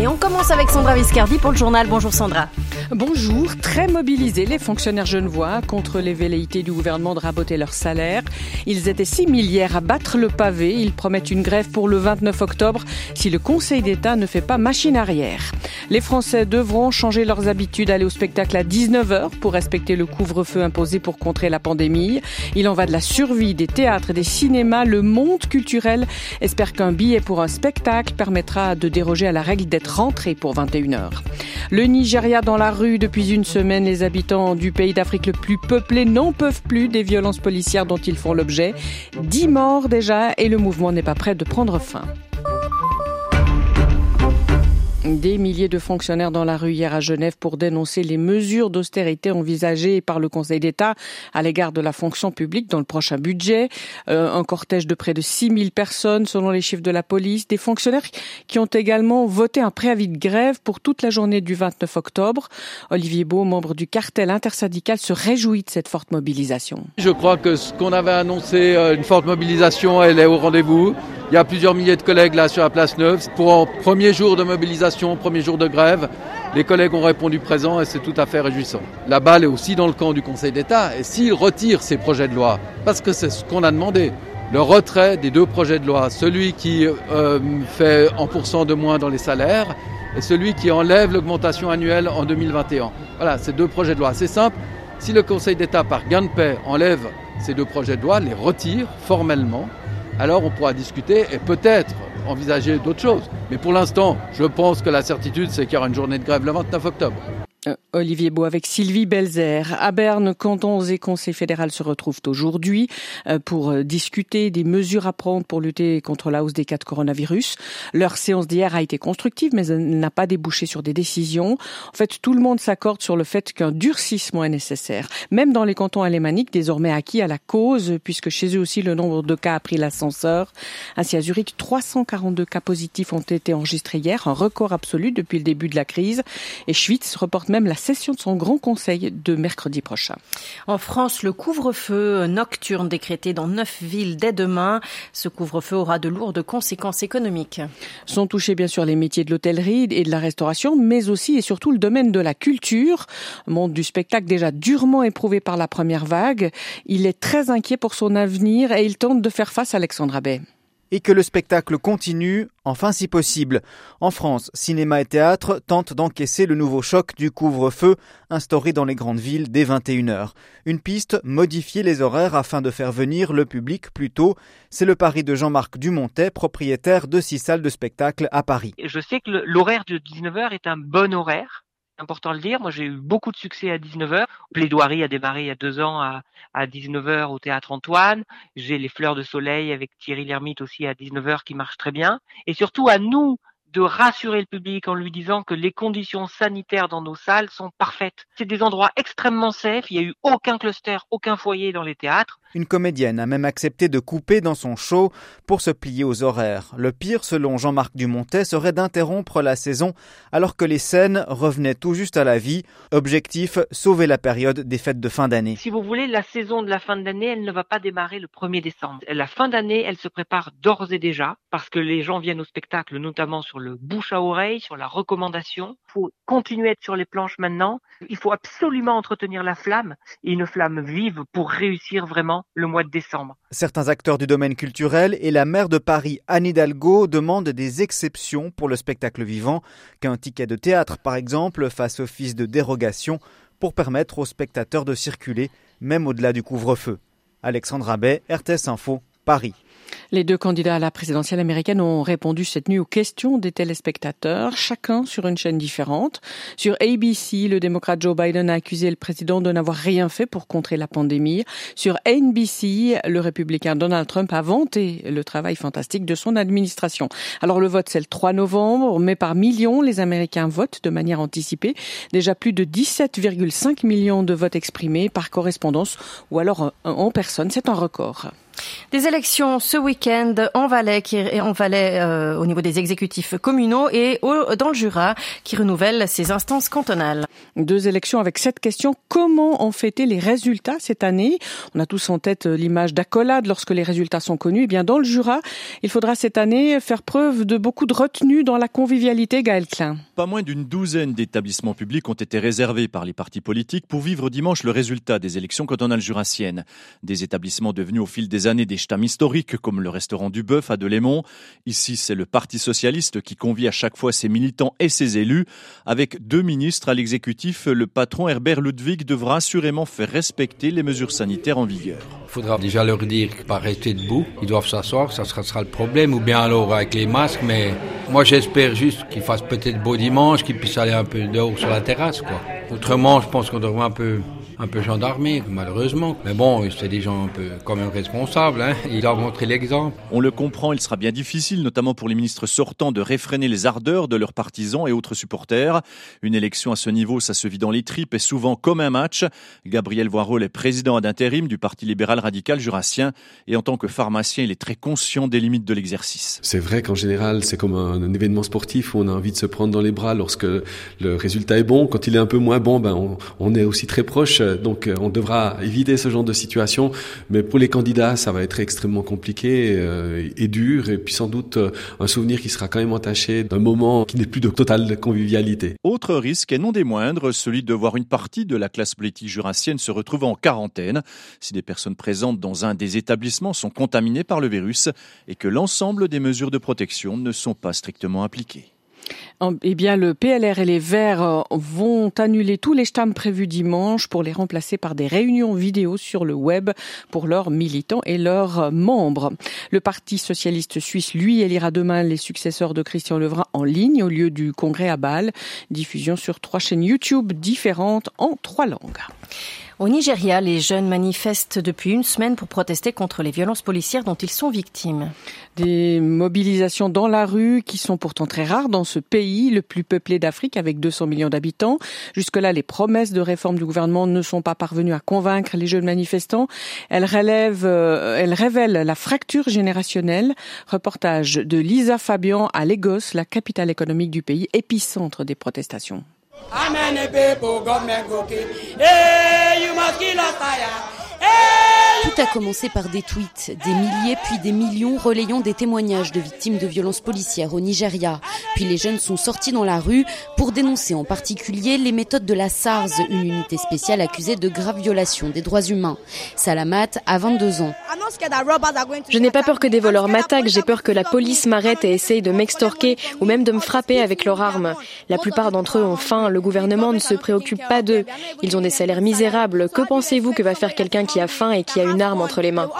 Et on commence avec Sandra Viscardi pour le journal. Bonjour Sandra. Bonjour, très mobilisés les fonctionnaires genevois contre les velléités du gouvernement de raboter leur salaire. Ils étaient 6 hier à battre le pavé. Ils promettent une grève pour le 29 octobre si le Conseil d'État ne fait pas machine arrière. Les Français devront changer leurs habitudes, aller au spectacle à 19h pour respecter le couvre-feu imposé pour contrer la pandémie. Il en va de la survie des théâtres et des cinémas. Le monde culturel espère qu'un billet pour un spectacle permettra de déroger à la règle d'être rentré pour 21h. Le Nigeria dans la rue depuis une semaine. Les habitants du pays d'Afrique le plus peuplé n'en peuvent plus des violences policières dont ils font l'objet. Dix morts déjà et le mouvement n'est pas prêt de prendre fin. Des milliers de fonctionnaires dans la rue hier à Genève pour dénoncer les mesures d'austérité envisagées par le Conseil d'État à l'égard de la fonction publique dans le prochain budget. Euh, un cortège de près de 6000 personnes selon les chiffres de la police. Des fonctionnaires qui ont également voté un préavis de grève pour toute la journée du 29 octobre. Olivier Beau, membre du cartel intersyndical, se réjouit de cette forte mobilisation. Je crois que ce qu'on avait annoncé, euh, une forte mobilisation, elle est au rendez-vous. Il y a plusieurs milliers de collègues là sur la place Neuve. Pour un premier jour de mobilisation, premier jour de grève, les collègues ont répondu présent et c'est tout à fait réjouissant. La balle est aussi dans le camp du Conseil d'État et s'il retire ces projets de loi, parce que c'est ce qu'on a demandé, le retrait des deux projets de loi, celui qui euh, fait en pourcent de moins dans les salaires et celui qui enlève l'augmentation annuelle en 2021. Voilà, ces deux projets de loi. C'est simple, si le Conseil d'État, par gain de paix, enlève ces deux projets de loi, les retire formellement, alors on pourra discuter et peut-être envisager d'autres choses. Mais pour l'instant, je pense que la certitude, c'est qu'il y aura une journée de grève le 29 octobre. Olivier Beau avec Sylvie Belzer. À Berne, cantons et conseils fédéral se retrouvent aujourd'hui euh, pour euh, discuter des mesures à prendre pour lutter contre la hausse des cas de coronavirus. Leur séance d'hier a été constructive, mais elle n'a pas débouché sur des décisions. En fait, tout le monde s'accorde sur le fait qu'un durcissement est nécessaire. Même dans les cantons alémaniques, désormais acquis à la cause, puisque chez eux aussi le nombre de cas a pris l'ascenseur. Ainsi, à Zurich, 342 cas positifs ont été enregistrés hier, un record absolu depuis le début de la crise. Et Schwitz reporte même la session de son grand conseil de mercredi prochain. En France, le couvre-feu nocturne décrété dans neuf villes dès demain. Ce couvre-feu aura de lourdes conséquences économiques. Sont touchés bien sûr les métiers de l'hôtellerie et de la restauration, mais aussi et surtout le domaine de la culture, monde du spectacle déjà durement éprouvé par la première vague. Il est très inquiet pour son avenir et il tente de faire face à Alexandre Abbé et que le spectacle continue, enfin si possible. En France, cinéma et théâtre tentent d'encaisser le nouveau choc du couvre-feu instauré dans les grandes villes dès 21h. Une piste, modifier les horaires afin de faire venir le public plus tôt. C'est le pari de Jean-Marc Dumontet, propriétaire de six salles de spectacle à Paris. Je sais que l'horaire de 19h est un bon horaire important de le dire. Moi, j'ai eu beaucoup de succès à 19h. Plaidoirie a démarré il y a deux ans à, à 19h au Théâtre Antoine. J'ai les Fleurs de Soleil avec Thierry Lhermitte aussi à 19h qui marche très bien. Et surtout à nous de rassurer le public en lui disant que les conditions sanitaires dans nos salles sont parfaites. C'est des endroits extrêmement safe, il n'y a eu aucun cluster, aucun foyer dans les théâtres. Une comédienne a même accepté de couper dans son show pour se plier aux horaires. Le pire, selon Jean-Marc Dumontet, serait d'interrompre la saison alors que les scènes revenaient tout juste à la vie. Objectif, sauver la période des fêtes de fin d'année. Si vous voulez, la saison de la fin d'année, elle ne va pas démarrer le 1er décembre. La fin d'année, elle se prépare d'ores et déjà parce que les gens viennent au spectacle, notamment sur le bouche à oreille, sur la recommandation. Il faut continuer à être sur les planches maintenant. Il faut absolument entretenir la flamme et une flamme vive pour réussir vraiment le mois de décembre. Certains acteurs du domaine culturel et la maire de Paris, Anne Hidalgo, demandent des exceptions pour le spectacle vivant, qu'un ticket de théâtre par exemple fasse office de dérogation pour permettre aux spectateurs de circuler, même au-delà du couvre-feu. Alexandre Abbé, RTS Info, Paris. Les deux candidats à la présidentielle américaine ont répondu cette nuit aux questions des téléspectateurs, chacun sur une chaîne différente. Sur ABC, le démocrate Joe Biden a accusé le président de n'avoir rien fait pour contrer la pandémie. Sur NBC, le républicain Donald Trump a vanté le travail fantastique de son administration. Alors le vote, c'est le 3 novembre, mais par millions, les Américains votent de manière anticipée. Déjà plus de 17,5 millions de votes exprimés par correspondance ou alors en personne. C'est un record. Des élections ce week-end en Valais, qui, en Valais euh, au niveau des exécutifs communaux et au, dans le Jura, qui renouvelle ses instances cantonales. Deux élections avec cette question comment en fêter les résultats cette année? On a tous en tête l'image d'accolade lorsque les résultats sont connus. Eh bien, dans le Jura, il faudra cette année faire preuve de beaucoup de retenue dans la convivialité. Gaël Klein. Pas moins d'une douzaine d'établissements publics ont été réservés par les partis politiques pour vivre dimanche le résultat des élections cantonales jurassiennes. Des établissements devenus au fil des années des ch'tams historiques comme le restaurant du Bœuf à Delémont. Ici, c'est le Parti socialiste qui convie à chaque fois ses militants et ses élus. Avec deux ministres à l'exécutif, le patron Herbert Ludwig devra assurément faire respecter les mesures sanitaires en vigueur. Il faudra déjà leur dire pas rester debout. Ils doivent s'asseoir, ça sera, sera, le problème. Ou bien alors avec les masques. Mais moi, j'espère juste qu'ils fassent peut-être beau dimanche, qu'ils puissent aller un peu dehors sur la terrasse. Quoi. Autrement, je pense qu'on devrait un peu un peu gendarmé, malheureusement. Mais bon, c'est des gens un peu quand même responsables. Hein. Ils doivent montrer l'exemple. On le comprend, il sera bien difficile, notamment pour les ministres sortants, de réfréner les ardeurs de leurs partisans et autres supporters. Une élection à ce niveau, ça se vit dans les tripes et souvent comme un match. Gabriel Voirol est président d'intérim du Parti libéral radical jurassien et en tant que pharmacien, il est très conscient des limites de l'exercice. C'est vrai qu'en général, c'est comme un, un, événement sportif où on a envie de se prendre dans les bras lorsque le résultat est bon. Quand il est un peu moins bon, ben on, on est aussi très proche donc euh, on devra éviter ce genre de situation. Mais pour les candidats, ça va être extrêmement compliqué euh, et dur, et puis sans doute euh, un souvenir qui sera quand même entaché d'un moment qui n'est plus de totale convivialité. Autre risque, et non des moindres, celui de voir une partie de la classe politique jurassienne se retrouver en quarantaine si des personnes présentes dans un des établissements sont contaminées par le virus et que l'ensemble des mesures de protection ne sont pas strictement appliquées. Eh bien, le PLR et les Verts euh, vont annuler tous les stams prévus dimanche pour les remplacer par des réunions vidéo sur le web pour leurs militants et leurs membres. Le Parti socialiste suisse, lui, élira demain les successeurs de Christian Levrin en ligne au lieu du congrès à Bâle. Diffusion sur trois chaînes YouTube différentes en trois langues. Au Nigeria, les jeunes manifestent depuis une semaine pour protester contre les violences policières dont ils sont victimes. Des mobilisations dans la rue qui sont pourtant très rares dans ce pays, le plus peuplé d'Afrique avec 200 millions d'habitants. Jusque-là, les promesses de réforme du gouvernement ne sont pas parvenues à convaincre les jeunes manifestants. Elles, relèvent, euh, elles révèlent la fracture générationnelle. Reportage de Lisa Fabian à Lagos, la capitale économique du pays, épicentre des protestations. How many people government go kill? Hey, you must kill us, tout a commencé par des tweets, des milliers puis des millions relayant des témoignages de victimes de violences policières au Nigeria. Puis les jeunes sont sortis dans la rue pour dénoncer en particulier les méthodes de la SARS, une unité spéciale accusée de graves violations des droits humains. Salamat a 22 ans. Je n'ai pas peur que des voleurs m'attaquent, j'ai peur que la police m'arrête et essaye de m'extorquer ou même de me frapper avec leurs armes. La plupart d'entre eux ont faim, le gouvernement ne se préoccupe pas d'eux. Ils ont des salaires misérables. Que pensez-vous que va faire quelqu'un qui a faim et qui a une arme entre les mains.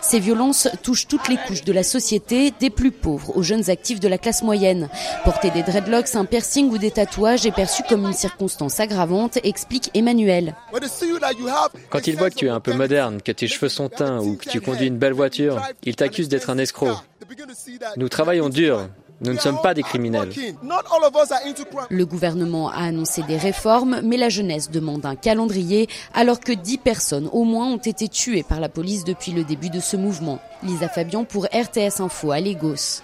Ces violences touchent toutes les couches de la société, des plus pauvres aux jeunes actifs de la classe moyenne. Porter des dreadlocks, un piercing ou des tatouages est perçu comme une circonstance aggravante, explique Emmanuel. Quand ils voient que tu es un peu moderne, que tes cheveux sont teints ou que tu conduis une belle voiture, ils t'accusent d'être un escroc. Nous travaillons dur, nous ne sommes pas des criminels. Le gouvernement a annoncé des réformes, mais la jeunesse demande un calendrier, alors que 10 personnes au moins ont été tuées par la police depuis le début de ce mouvement. Lisa Fabian pour RTS Info à Lagos.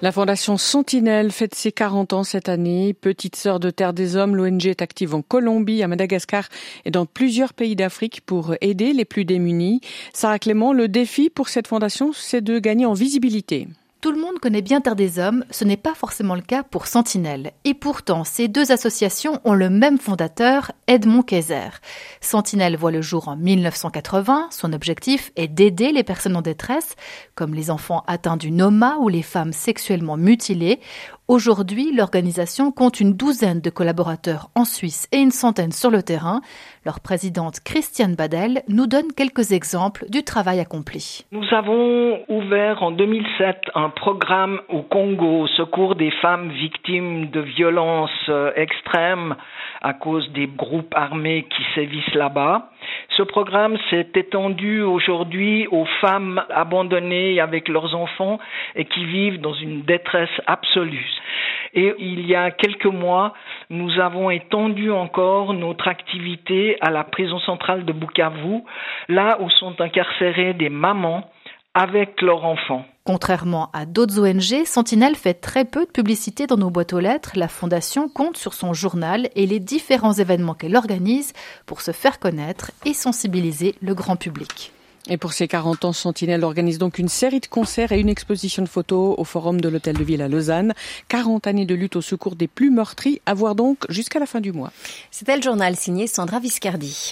La Fondation Sentinelle fête ses 40 ans cette année. Petite sœur de Terre des Hommes, l'ONG est active en Colombie, à Madagascar et dans plusieurs pays d'Afrique pour aider les plus démunis. Sarah Clément, le défi pour cette fondation, c'est de gagner en visibilité. Tout le monde connaît bien Terre des Hommes, ce n'est pas forcément le cas pour Sentinelle. Et pourtant, ces deux associations ont le même fondateur, Edmond Kayser. Sentinelle voit le jour en 1980. Son objectif est d'aider les personnes en détresse, comme les enfants atteints du noma ou les femmes sexuellement mutilées, Aujourd'hui, l'organisation compte une douzaine de collaborateurs en Suisse et une centaine sur le terrain. Leur présidente Christiane Badel nous donne quelques exemples du travail accompli. Nous avons ouvert en 2007 un programme au Congo au secours des femmes victimes de violences euh, extrêmes à cause des groupes armés qui sévissent là-bas. Ce programme s'est étendu aujourd'hui aux femmes abandonnées avec leurs enfants et qui vivent dans une détresse absolue. Et il y a quelques mois, nous avons étendu encore notre activité à la prison centrale de Bukavu, là où sont incarcérées des mamans avec leurs enfants. Contrairement à d'autres ONG, Sentinelle fait très peu de publicité dans nos boîtes aux lettres. La Fondation compte sur son journal et les différents événements qu'elle organise pour se faire connaître et sensibiliser le grand public. Et pour ses 40 ans, Sentinelle organise donc une série de concerts et une exposition de photos au forum de l'Hôtel de Ville à Lausanne. 40 années de lutte au secours des plus meurtris, à voir donc jusqu'à la fin du mois. C'était le journal signé Sandra Viscardi.